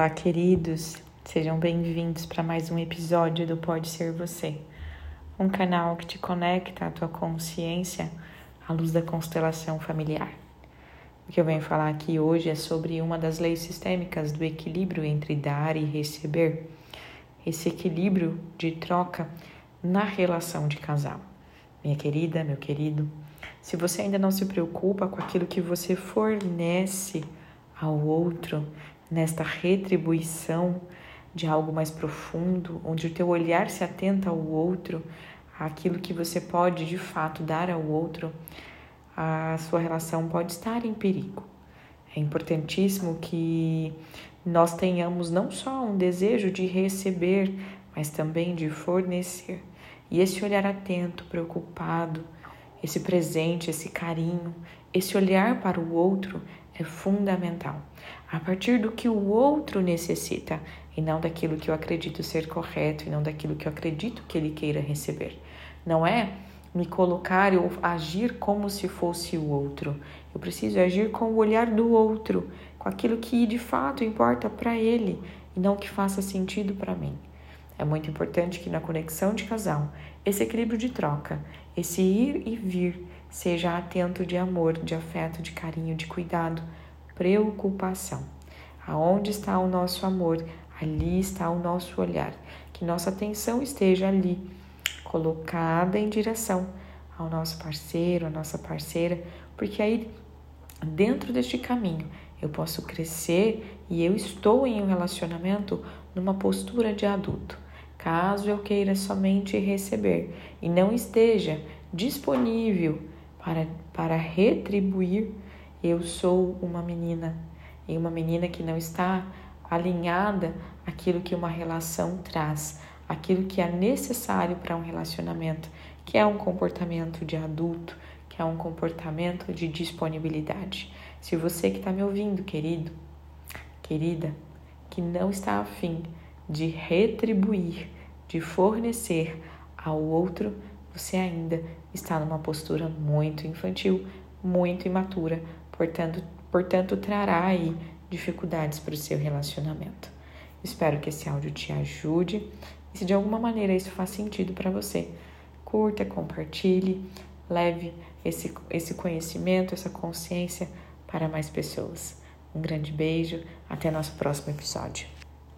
Olá, queridos, sejam bem-vindos para mais um episódio do Pode Ser Você, um canal que te conecta à tua consciência à luz da constelação familiar. O que eu venho falar aqui hoje é sobre uma das leis sistêmicas do equilíbrio entre dar e receber, esse equilíbrio de troca na relação de casal. Minha querida, meu querido, se você ainda não se preocupa com aquilo que você fornece ao outro, nesta retribuição de algo mais profundo, onde o teu olhar se atenta ao outro, aquilo que você pode de fato dar ao outro, a sua relação pode estar em perigo. É importantíssimo que nós tenhamos não só um desejo de receber, mas também de fornecer. E esse olhar atento, preocupado, esse presente, esse carinho, esse olhar para o outro é fundamental. A partir do que o outro necessita e não daquilo que eu acredito ser correto e não daquilo que eu acredito que ele queira receber. Não é me colocar ou agir como se fosse o outro. Eu preciso agir com o olhar do outro, com aquilo que de fato importa para ele e não que faça sentido para mim. É muito importante que na conexão de casal, esse equilíbrio de troca, esse ir e vir, Seja atento de amor, de afeto, de carinho, de cuidado, preocupação. Aonde está o nosso amor, ali está o nosso olhar. Que nossa atenção esteja ali, colocada em direção ao nosso parceiro, à nossa parceira, porque aí dentro deste caminho eu posso crescer e eu estou em um relacionamento numa postura de adulto. Caso eu queira somente receber e não esteja disponível para, para retribuir, eu sou uma menina. E uma menina que não está alinhada àquilo que uma relação traz, aquilo que é necessário para um relacionamento, que é um comportamento de adulto, que é um comportamento de disponibilidade. Se você que está me ouvindo, querido, querida, que não está afim de retribuir, de fornecer ao outro, você ainda está numa postura muito infantil, muito imatura, portanto, portanto trará aí dificuldades para o seu relacionamento. Espero que esse áudio te ajude e se de alguma maneira isso faz sentido para você, curta, compartilhe, leve esse, esse conhecimento, essa consciência para mais pessoas. Um grande beijo, até nosso próximo episódio.